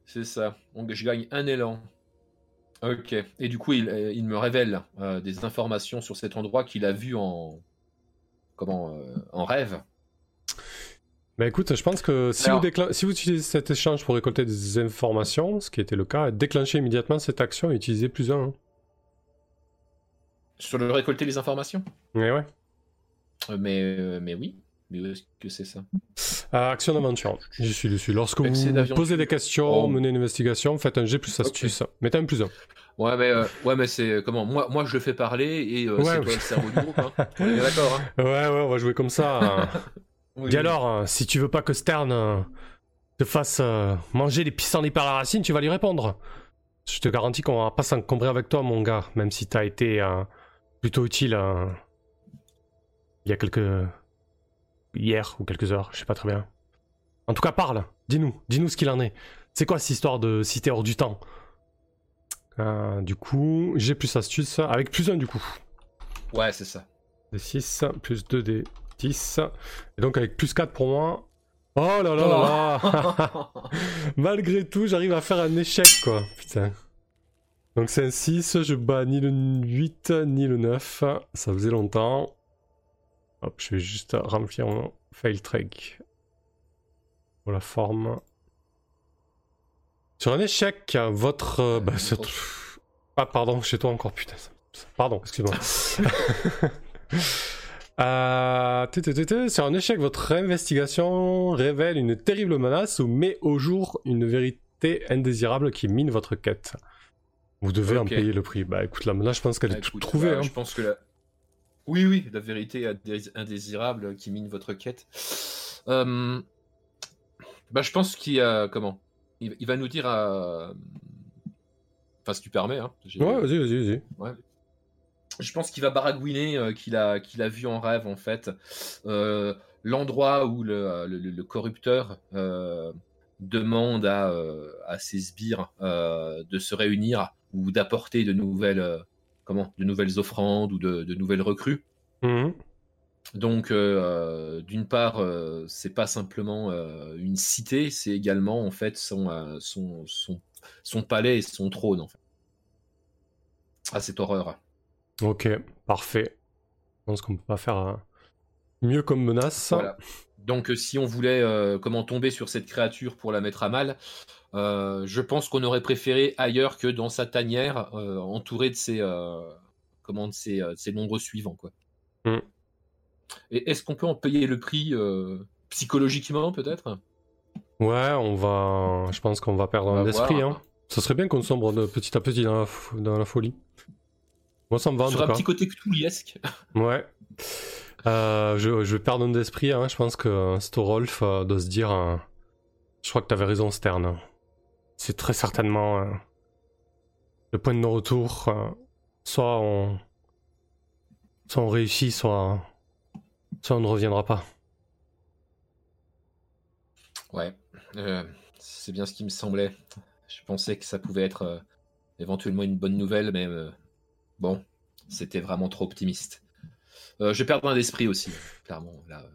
C'est ça. Donc je gagne un élan. Ok. Et du coup, il, euh, il me révèle euh, des informations sur cet endroit qu'il a vu en comment euh, en rêve. Bah écoute, je pense que si, Alors- vous, déclen- si vous utilisez cet échange pour récolter des informations, ce qui était le cas, déclenchez immédiatement cette action et utilisez plus un. hein. Sur le récolter les informations? Mais ouais. Euh, mais euh, mais oui. Mais où est-ce que c'est ça Euh, action d'aventure. J'y suis dessus. Lorsque vous posez des questions, Oh. menez une investigation, faites un G plus astuce. Mettez un plus un. Ouais, mais euh, ouais, mais c'est euh, comment Moi, moi, je le fais parler et euh, Ouais, c'est toi le cerveau du groupe. Hein. On est d'accord. Hein Ouais, ouais, on va jouer comme ça. hein. Oui, Dis oui. alors, si tu veux pas que Stern te fasse manger les pissenlits par la racine, tu vas lui répondre. Je te garantis qu'on va pas s'encombrer avec toi, mon gars, même si t'as été plutôt utile euh, il y a quelques... hier ou quelques heures, je sais pas très bien. En tout cas, parle, dis-nous, dis-nous ce qu'il en est. C'est quoi cette histoire de cité hors du temps? Euh, Du coup, j'ai plus astuce, avec plus 1 du coup. Ouais, c'est ça. des 6 plus 2 des 10. Et donc avec plus 4 pour moi. Oh là là là là Malgré tout, j'arrive à faire un échec quoi. Putain. Donc c'est un 6, je bats ni le 8 ni le 9. Ça faisait longtemps. Hop, je vais juste remplir mon fail track. Pour la forme. Sur un échec, votre... euh, bah, Ah pardon, chez toi encore, putain. Pardon, excuse-moi. Euh, Sur un échec, votre investigation révèle une terrible menace ou met au jour une, véri- entité indésirable qui mine votre quête. Vous devez en payer le prix. Bah écoute, là, là je pense qu'elle est toute écoute, trouvée. bah, hein. Je pense que la... Oui, oui, la vérité indés- indésirable qui mine votre quête. Euh, Bah, je pense qu'il a... Comment? Il, il va nous dire à... Enfin, si tu permets. Hein, Ouais, vas-y, vas-y, vas-y. je pense qu'il va baragouiner euh, qu'il a, qu'il a vu en rêve, en fait, euh, l'endroit où le, le- le corrupteur euh, demande à, à ses sbires de se réunir ou d'apporter de nouvelles, comment, de nouvelles offrandes ou de, de nouvelles recrues. Mhm. Donc, euh, d'une part, euh, c'est pas simplement euh, une cité, c'est également en fait son, euh, son, son, son palais et son trône. En fait. Ah, cette horreur. Ok, parfait. Je pense qu'on peut pas faire euh, mieux comme menace. Voilà. Donc, euh, si on voulait euh, comment tomber sur cette créature pour la mettre à mal, euh, je pense qu'on aurait préféré ailleurs que dans sa tanière, euh, entouré de ses, euh, comment, de ses, euh, de ses nombreux suivants. Quoi. Mm. Et est-ce qu'on peut en payer le prix psychologiquement, peut-être? Ouais, on va. Je pense qu'on va perdre un va esprit. Hein. Ça serait bien qu'on sombre de petit à petit dans la, dans la folie. Moi, ça me va en Sur un petit côté cthulhuesque. Ouais. Euh, je, je vais perdre un d'esprit. Hein. Je pense que Storolf doit se dire. Je crois que t'avais raison, Stern. C'est très certainement euh, le point de non-retour. euh, Soit on. Soit on réussit, soit. On ne reviendra pas. Ouais, euh, c'est bien ce qui me semblait. Je pensais que ça pouvait être éventuellement une bonne nouvelle, mais bon, c'était vraiment trop optimiste. Je perds un d'esprit aussi, clairement. Là,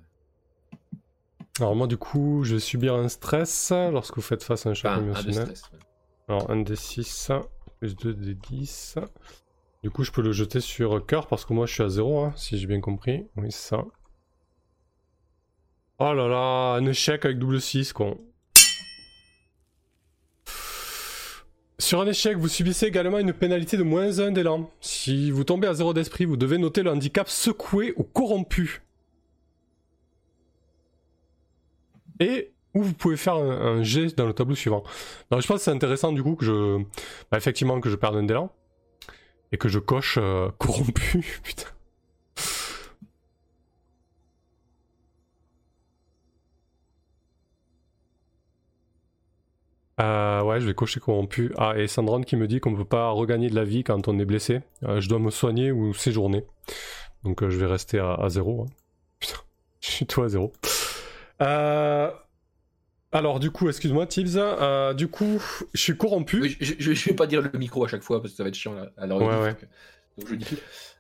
Alors, moi, du coup, je vais subir un stress lorsque vous faites face à un choc un de émotionnel. stress. ouais. Alors, un des 6 plus 2 des 10. Du coup, je peux le jeter sur cœur parce que moi je suis à 0, si j'ai bien compris. Oui, c'est ça. Oh là là, un échec avec double 6, con. Sur un échec, vous subissez également une pénalité de moins 1 d'élan. Si vous tombez à 0 d'esprit, vous devez noter le handicap secoué ou corrompu. Et ou vous pouvez faire un, un jet dans le tableau suivant. Donc je pense que c'est intéressant du coup que je... bah, effectivement que je perde un d'élan. Et que je coche euh, corrompu, putain. Euh, ouais, je vais cocher corrompu. Ah, et Sandron qui me dit qu'on peut pas regagner de la vie quand on est blessé. Euh, je dois me soigner ou séjourner. Donc euh, je vais rester à, à zéro. hein. Putain, je suis tout à zéro. Euh... Alors du coup, excuse-moi Tibbs, euh, du coup, je suis corrompu. Oui, je, je, je vais pas dire le micro à chaque fois parce que ça va être chiant là, Ouais, ouais. donc, je dis.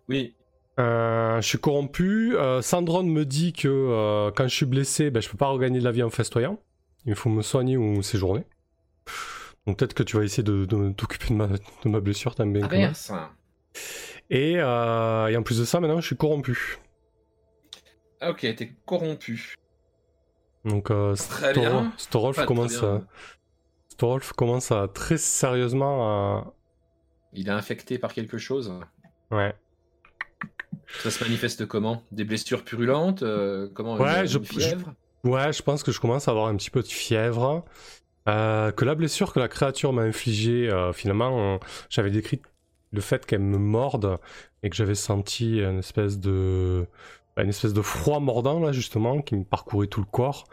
Oui, Euh, je suis corrompu. Euh, Sandron me dit que euh, quand je suis blessé, ben, je peux pas regagner de la vie en festoyant. Il faut me soigner ou séjourner. Donc peut-être que tu vas essayer de, de t'occuper de ma, de ma blessure, t'aimes bien ah. Et, euh, et en plus de ça, maintenant je suis corrompu. Ah, ok, t'es corrompu. Donc euh. Storolf commence, à- Storolf commence à très sérieusement à... Il est infecté par quelque chose. Ouais. Ça se manifeste comment? Des blessures purulentes euh, Comment Ouais, une, je- une fièvre? Ouais, je pense que je commence à avoir un petit peu de fièvre. Euh, que la blessure que la créature m'a infligée, euh, finalement, j'avais décrit le fait qu'elle me morde et que j'avais senti une espèce de une espèce de froid mordant là justement qui me parcourait tout le corps.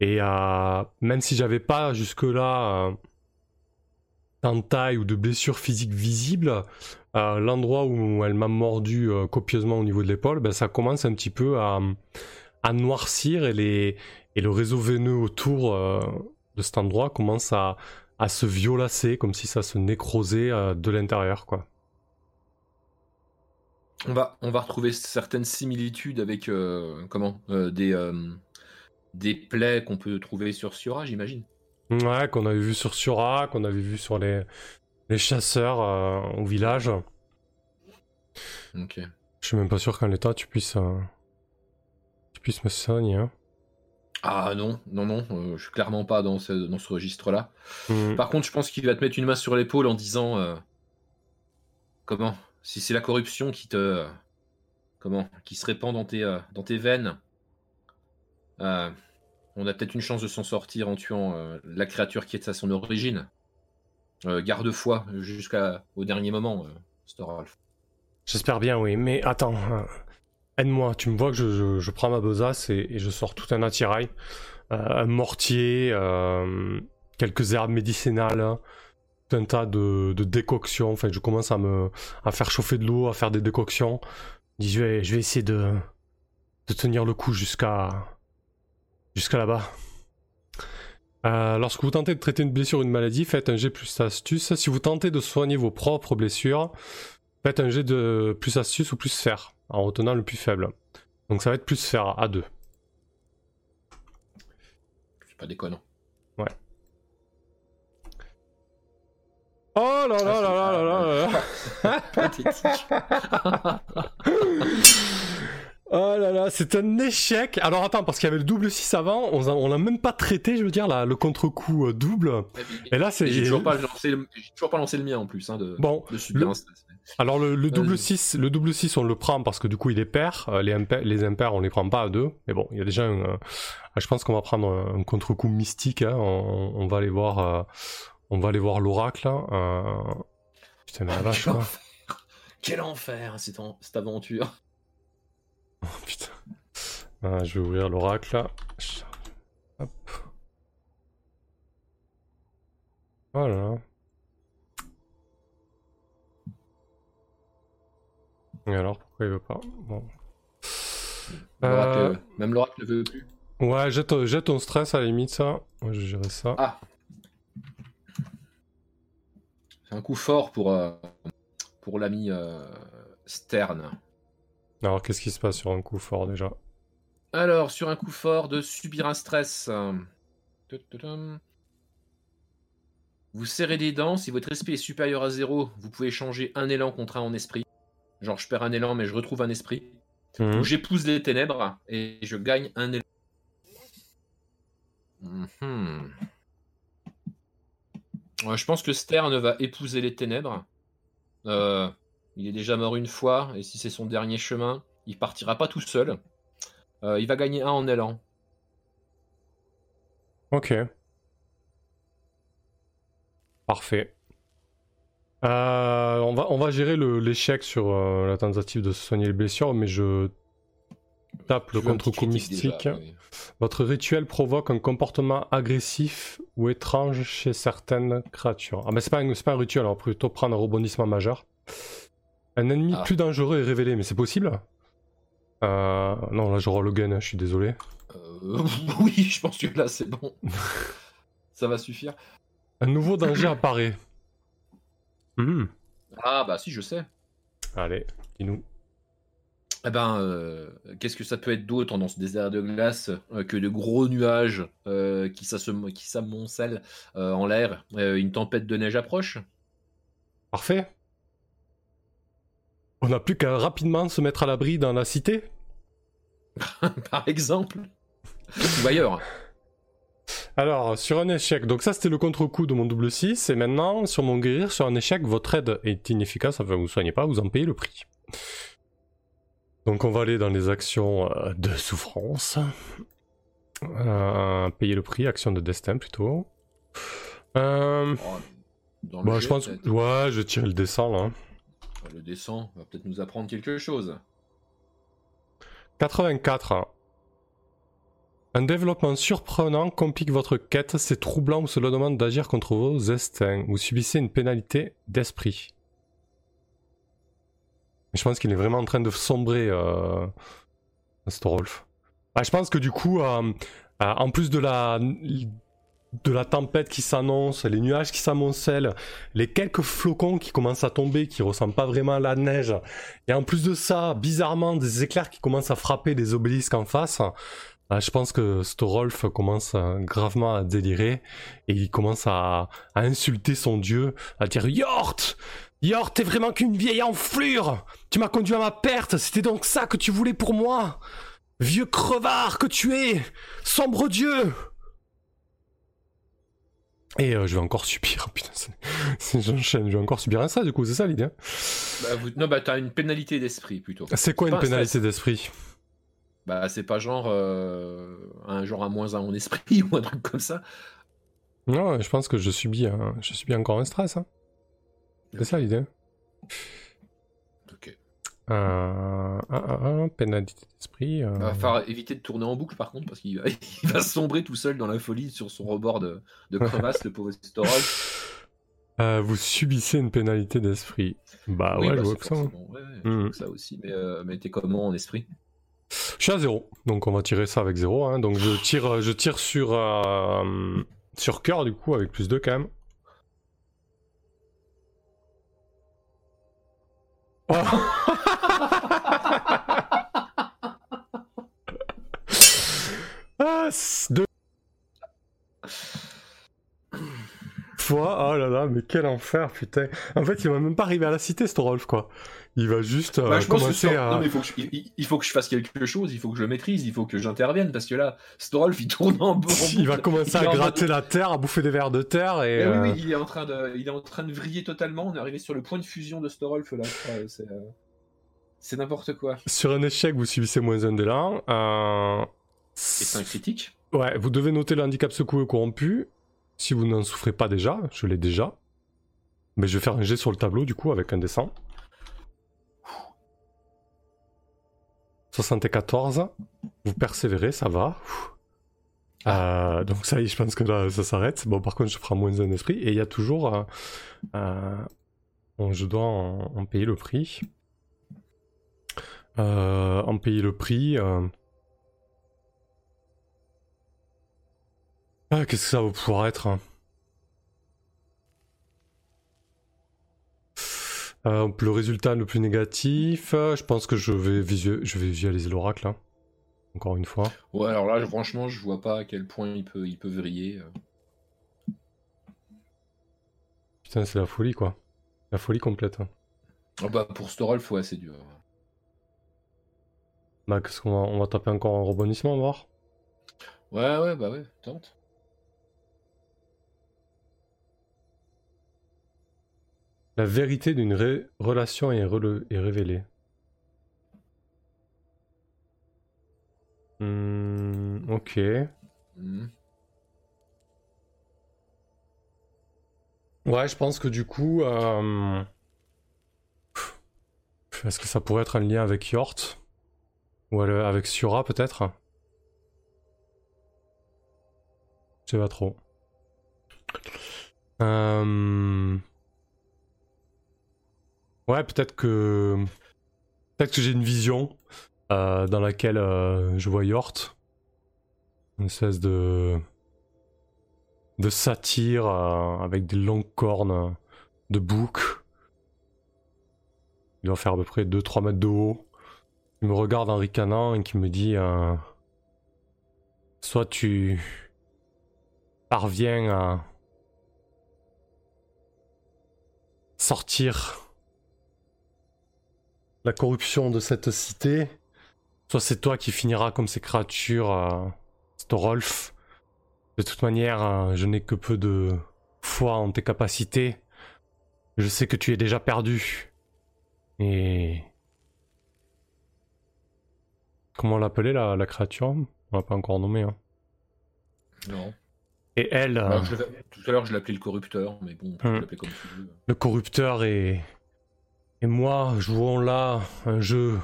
Et euh, même si j'avais pas jusque là d'entaille ou de blessure physique visible, euh, l'endroit où elle m'a mordu euh, copieusement au niveau de l'épaule, ben, ça commence un petit peu à, noircir et, le réseau veineux autour euh, de cet endroit commence à, se violacer comme si ça se nécrosait euh, de l'intérieur quoi. On va, on va retrouver certaines similitudes avec euh, comment euh, des, euh, des plaies qu'on peut trouver sur Siora, j'imagine. Ouais, qu'on avait vu sur Sura, qu'on avait vu sur les, les chasseurs au village. Ok. Je suis même pas sûr qu'en l'état tu puisses, tu puisses me soigner. Hein. Ah non, non, non, euh, je suis clairement pas dans ce, dans ce registre-là. Mm. Par contre, je pense qu'il va te mettre une main sur l'épaule en disant euh, comment? Si c'est la corruption qui te comment qui se répand dans tes euh, dans tes veines, euh, on a peut-être une chance de s'en sortir en tuant euh, la créature qui est à son origine. garde-foi jusqu'au dernier moment, Storalf. J'espère bien, oui. Mais attends, aide-moi. Tu me vois que je, prends ma besace et, je sors tout un attirail. un mortier, quelques herbes médicinales, un tas de, décoctions. Enfin, je commence à me à faire chauffer de l'eau, à faire des décoctions. Je dis, je vais, essayer de, de tenir le coup jusqu'à jusqu'à là-bas. Euh, lorsque vous tentez de traiter une blessure ou une maladie, faites un jet plus astuce. Si vous tentez de soigner vos propres blessures, faites un jet de plus astuce ou plus fer, en retenant le plus faible. Donc ça va être plus fer à 2. C'est pas déconnant. Oh là là là là là là Pathétique. Oh là là, c'est un échec. Alors attends, parce qu'il y avait le double 6 avant, on l'a même pas traité, je veux dire, là, le contre-coup euh, double. Et, là, c'est. J'ai toujours, pas lancé le... toujours pas lancé le mien en plus, hein, de, bon, Alors le, double 6, le double 6, on le prend parce que du coup il est pair. Euh, les, impairs, les impairs, on les prend pas à deux. Mais bon, il y a déjà un. Euh, je pense qu'on va prendre un, contre-coup mystique. Hein. On, va aller voir. On va aller voir l'oracle. Hein. Putain, mais la vache, quoi. Quel enfer, cette aventure. Oh putain. Ah, je vais ouvrir l'oracle là. Hop. Voilà. Et alors, pourquoi il veut pas? Bon. Euh, même l'oracle ne veut plus. Ouais, jette, jette ton stress à la limite, ça. Moi, je gérerai ça. Ah. C'est un coup fort pour, euh, pour l'ami euh, Stern. Alors, qu'est-ce qui se passe sur un coup fort déjà Alors, sur un coup fort de subir un stress. Vous serrez des dents, si votre esprit est supérieur à zéro, vous pouvez changer un élan contre un en esprit. Genre, je perds un élan, mais je retrouve un esprit. Mhm. Ou j'épouse les ténèbres et je gagne un élan. Mhm. Je pense que Stern va épouser les ténèbres. Euh, il est déjà mort une fois, et si c'est son dernier chemin, il partira pas tout seul. Euh, il va gagner un en élan. Ok. Parfait. Euh, on, va, on va gérer l'échec sur la tentative de soigner les blessures, mais je tape le contre-coup mystique. Votre rituel provoque un comportement agressif ou étrange chez certaines créatures. Ah, mais c'est pas, pas un rituel, on va plutôt prendre un rebondissement majeur. Un ennemi ah. plus dangereux est révélé, mais c'est possible? Euh, Non, là je roll again, je suis désolé. Euh, oui, je pense que là c'est bon. Ça va suffire. Un nouveau danger apparaît. Ah bah si, je sais. Allez, dis-nous. Eh ben, euh, qu'est-ce que ça peut être d'autre dans ce désert de glace que de gros nuages qui s'amoncellent en l'air Une tempête de neige approche? Parfait. On n'a plus qu'à rapidement se mettre à l'abri dans la cité. Par exemple? Ou ailleurs? Alors, sur un échec, donc ça c'était le contre-coup de mon double 6, et maintenant, sur mon guérir, sur un échec, votre aide est inefficace, enfin vous ne soignez pas, vous en payez le prix. Donc on va aller dans les actions euh, de souffrance. Euh, payer le prix, action de destin plutôt. Euh, oh, bah, je pense... Ouais, je tire le dessin là. Le descend va peut-être nous apprendre quelque chose. 84. Un développement surprenant complique votre quête, c'est troublant ou cela demande d'agir contre vos instincts. Vous subissez une pénalité d'esprit. Je pense qu'il est vraiment en train de sombrer, euh, Storolf. Ah, je pense que du coup, euh, euh, en plus de la de la tempête qui s'annonce, les nuages qui s'amoncellent, les quelques flocons qui commencent à tomber, qui ressemblent pas vraiment à la neige, et en plus de ça, bizarrement, des éclairs qui commencent à frapper les obélisques en face. Euh, je pense que Storolf commence gravement à délirer et il commence à, insulter son dieu, à dire Yort Yort, t'es vraiment qu'une vieille enflure Tu m'as conduit à ma perte, c'était donc ça que tu voulais pour moi Vieux crevard que tu es Sombre dieu et euh, je vais encore subir, putain, j'enchaîne, je vais encore subir un ça, du coup, c'est ça l'idée. Bah, Non, bah t'as une pénalité d'esprit plutôt. C'est quoi une pénalité d'esprit? Bah c'est pas genre euh, un genre à moins un en esprit ou un truc comme ça. Non, je pense que je subis, un... je subis encore un stress. Hein. C'est ça l'idée. Ok. Euh, un, un, un, pénalité d'esprit. euh. Il va falloir éviter de tourner en boucle par contre parce qu'il va, il va sombrer tout seul dans la folie sur son rebord de, de crevasse, le pauvre Storol. Euh, vous subissez une pénalité d'esprit. Bah Oui, ouais, bah, je vois c'est que ça. hein. ouais, je Mhm. vois que ça aussi. Mais, euh, mais t'es comment en esprit? Je suis à zéro, donc on va tirer ça avec zéro. hein. Donc je tire, je tire sur euh, sur cœur du coup avec plus 2 quand même. Ah, 2 fois, oh là là, mais quel enfer, putain. En fait, il va même pas arriver à la cité, ce Rolf, quoi. Il va juste euh, Bah, je pense que à. non, mais il faut que, je, il- il faut que je fasse quelque chose, il faut que je le maîtrise, il faut que j'intervienne parce que là, Storolf il tourne en boucle. Il va commencer Il à gratter la terre, à bouffer des vers de terre et. Eh oui, euh, oui, il est en train de, il est en train de vriller totalement. On est arrivé sur le point de fusion de Storolf là. C'est, euh, c'est n'importe quoi. Sur un échec, vous subissez moins un d'élan. Euh... Et c'est un critique. Ouais, vous devez noter le handicap secoué ou corrompu. Si vous n'en souffrez pas déjà, je l'ai déjà. Mais je vais faire un jet sur le tableau du coup avec un dessin. 74. Vous persévérez, ça va. Euh, donc ça y est, je pense que là, ça s'arrête. Bon, par contre, je ferai moins un esprit. Et il y a toujours... euh, euh, je dois en, payer le prix. En payer le prix... Ah, qu'est-ce que ça va pouvoir être hein Euh, Le résultat le plus négatif, euh, je pense que je vais, visu- je vais visualiser l'oracle, hein. encore une fois. Ouais, alors là, franchement, je vois pas à quel point il peut, il peut vriller. euh. Putain, c'est la folie, quoi. La folie complète. hein. Ah bah, pour Storolf, ouais, c'est dur. Bah, qu'est-ce qu'on va, on va taper encore un rebondissement, voir Ouais, ouais, bah ouais, tente. La vérité d'une relation est, révélée. Hmm, ok. Mhm. Ouais, je pense que du coup, euh, est-ce que ça pourrait être un lien avec Yort Ou avec Sura peut-être? Je sais pas trop. Euh, Ouais, peut-être que peut-être que j'ai une vision euh, dans laquelle euh, je vois Yort, une espèce de de satyre euh, avec des longues cornes de bouc. Il doit faire à peu près 2-3 mètres de haut. Il me regarde en ricanant et qui me dit Soit tu parviens à sortir la corruption de cette cité, soit c'est toi qui finiras comme ces créatures, euh, Storolf. De toute manière, euh, je n'ai que peu de foi en tes capacités. Je sais que tu es déjà perdu. Et... Comment l'appeler la, la créature? On l'a pas encore nommée. Hein. Non. Et elle, euh, l'avais- tout à l'heure, je l'appelais le corrupteur, mais bon, peux Hmm. l'appeler comme tu veux. le corrupteur et... Et moi jouons là un jeu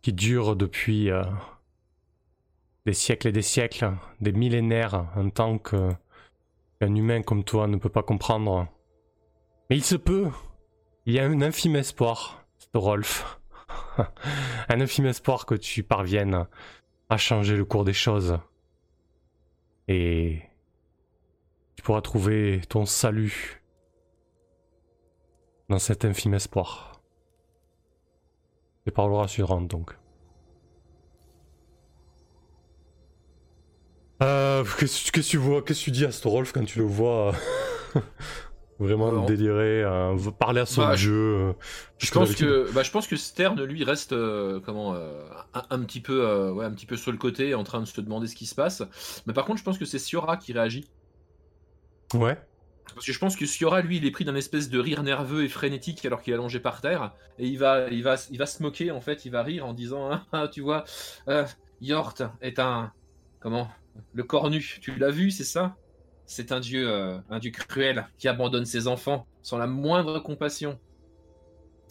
qui dure depuis euh, des siècles et des siècles, des millénaires, un temps qu'un humain comme toi ne peut pas comprendre. Mais il se peut. Il y a un infime espoir, Rolf. un infime espoir que tu parviennes à changer le cours des choses. Et tu pourras trouver ton salut dans cet infime espoir. Les paroles rassurantes donc. Euh, qu'est-ce qu'est-ce que tu vois, qu'est-ce que tu dis à Storolf quand tu le vois euh, vraiment Non. délirer, euh, parler à son Bah, dieu euh, Je pense que, bah, je pense que Stern, lui, reste euh, comment, euh, un, un petit peu, euh, ouais, un petit peu sur le côté, en train de se demander ce qui se passe. Mais par contre, je pense que c'est Siora qui réagit. Ouais. Parce que je pense que Siora, lui, il est pris d'un espèce de rire nerveux et frénétique alors qu'il est allongé par terre. Et il va, il va, il va se moquer, en fait, il va rire en disant Ah, Tu vois, euh, Yort est un. Comment le cornu, tu l'as vu, c'est ça? C'est un dieu, euh, un dieu cruel qui abandonne ses enfants sans la moindre compassion.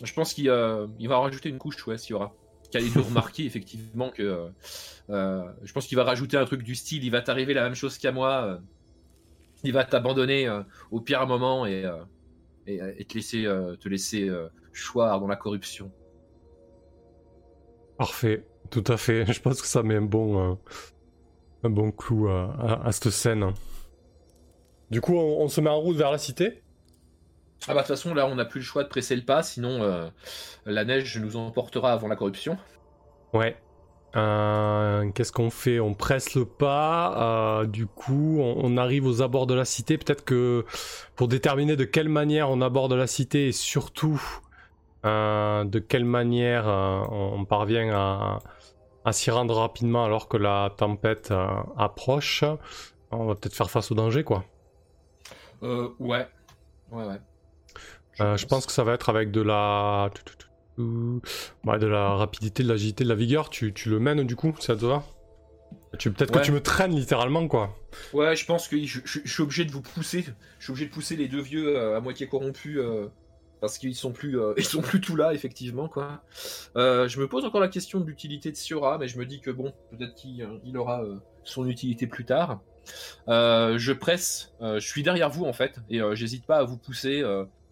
Je pense qu'il euh, il va rajouter une couche, ouais, aura. Qu'il dû remarquer effectivement que. euh, euh, je pense qu'il va rajouter un truc du style il va t'arriver la même chose qu'à moi. Euh, il va t'abandonner euh, au pire moment et, euh, et, et te laisser, euh, te laisser euh, choir dans la corruption. Parfait, tout à fait. Je pense que ça met un bon, euh, un bon clou à, cette scène. Du coup, on, on se met en route vers la cité Ah bah de toute façon là on n'a plus le choix de presser le pas sinon euh, la neige nous emportera avant la corruption. Ouais. Euh, Qu'est-ce qu'on fait? On presse le pas. euh, du coup, on, on arrive aux abords de la cité. Peut-être que pour déterminer de quelle manière on aborde la cité et surtout euh, de quelle manière on parvient à, à s'y rendre rapidement alors que la tempête approche, on va peut-être faire face au danger, quoi. Euh, ouais. Ouais ouais. Je pense que ça va être avec de la... Ouais, de la rapidité, de l'agilité, de la vigueur. Tu, tu le mènes du coup, ça te va tu, Peut-être Ouais. que tu me traînes littéralement, quoi. Ouais, je pense que je, je- je suis obligé de vous pousser. Je suis obligé de pousser les deux vieux euh, à moitié corrompus euh, parce qu'ils sont plus, euh, ils sont plus tout là effectivement quoi. Euh, je me pose encore la question de l'utilité de Siora, mais je me dis que bon, peut-être qu'il euh, il aura euh, son utilité plus tard. Euh, je presse, euh, je suis derrière vous en fait, et euh, j'hésite pas à vous pousser.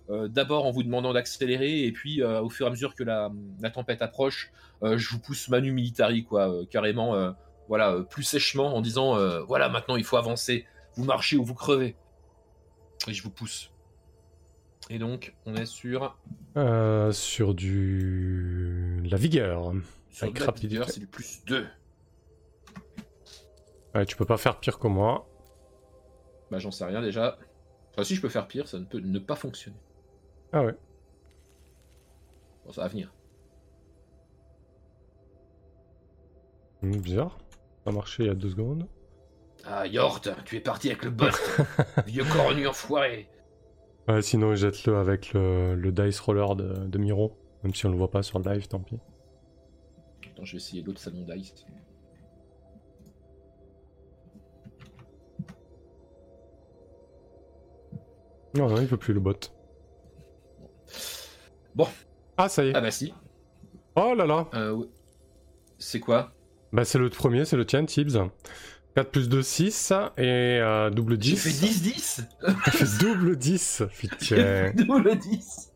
Euh, D'abord en vous demandant d'accélérer, et puis euh, au fur et à mesure que la, la tempête approche, euh, je vous pousse manu militari quoi, carrément. voilà, plus sèchement en disant voilà, maintenant il faut avancer, vous marchez ou vous crevez. Et je vous pousse. Et donc, on est sur. Sur du... La vigueur. sur Avec de la rapidité. vigueur, c'est du plus 2. Ouais, tu peux pas faire pire que moi. Bah, j'en sais rien déjà. Enfin, si je peux faire pire, ça ne peut ne pas fonctionner. Ah ouais. Bon, ça va venir. Hmm, bizarre. Ça a marché il y a deux secondes. Ah, Yord, tu es parti avec le bot. Vieux cornu enfoiré. Ouais, sinon jette-le avec le, le dice roller de, de Miro. Même si on le voit pas sur le live, tant pis. Attends, je vais essayer l'autre salon d'ice. Non, non, il peut plus le bot. Bon. Ah, ça y est. Ah, bah si. Oh là là. Euh, c'est quoi? Bah, c'est le premier, c'est le tien, Tibbs. 4 plus 2, 6. Et euh, double 10. J'ai fait 10-10 T'as fait double 10. Putain. Double 10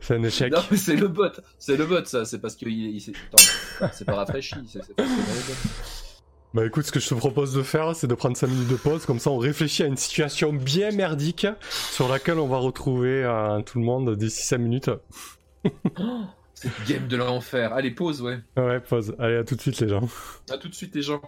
c'est un échec. Non, mais c'est le bot. C'est le bot, ça. C'est parce qu'il il, il s'est. Attends, c'est pas rafraîchi. C'est c'est parce Bah écoute, ce que je te propose de faire, c'est de prendre 5 minutes de pause, comme ça on réfléchit à une situation bien merdique sur laquelle on va retrouver euh, tout le monde d'ici 5 minutes. Cette game de l'enfer. Allez, pause, ouais. Ouais, pause. Allez, à tout de suite les gens. À tout de suite, les gens.